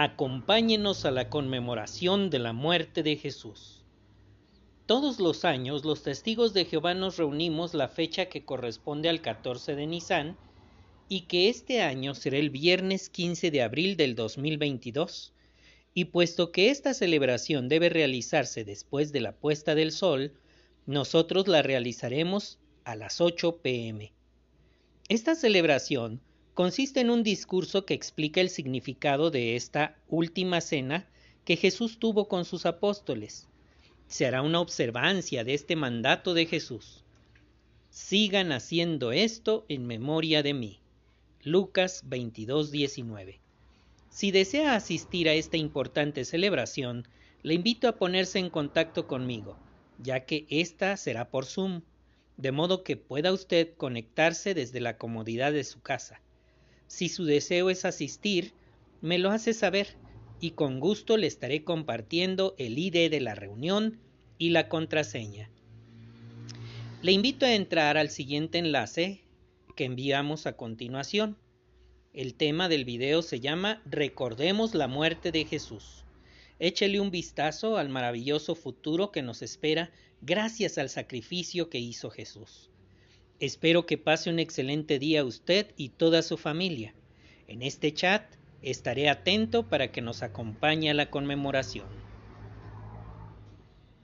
Acompáñenos a la conmemoración de la muerte de Jesús. Todos los años los testigos de Jehová nos reunimos la fecha que corresponde al 14 de Nisan y que este año será el viernes 15 de abril del 2022. Y puesto que esta celebración debe realizarse después de la puesta del sol, nosotros la realizaremos a las 8 pm. Esta celebración consiste en un discurso que explica el significado de esta última cena que Jesús tuvo con sus apóstoles. Se hará una observancia de este mandato de Jesús. Sigan haciendo esto en memoria de mí. Lucas 22:19. Si desea asistir a esta importante celebración, le invito a ponerse en contacto conmigo, ya que esta será por Zoom, de modo que pueda usted conectarse desde la comodidad de su casa. Si su deseo es asistir, me lo hace saber y con gusto le estaré compartiendo el ID de la reunión y la contraseña. Le invito a entrar al siguiente enlace que enviamos a continuación. El tema del video se llama Recordemos la muerte de Jesús. Échele un vistazo al maravilloso futuro que nos espera gracias al sacrificio que hizo Jesús. Espero que pase un excelente día usted y toda su familia. En este chat estaré atento para que nos acompañe a la conmemoración.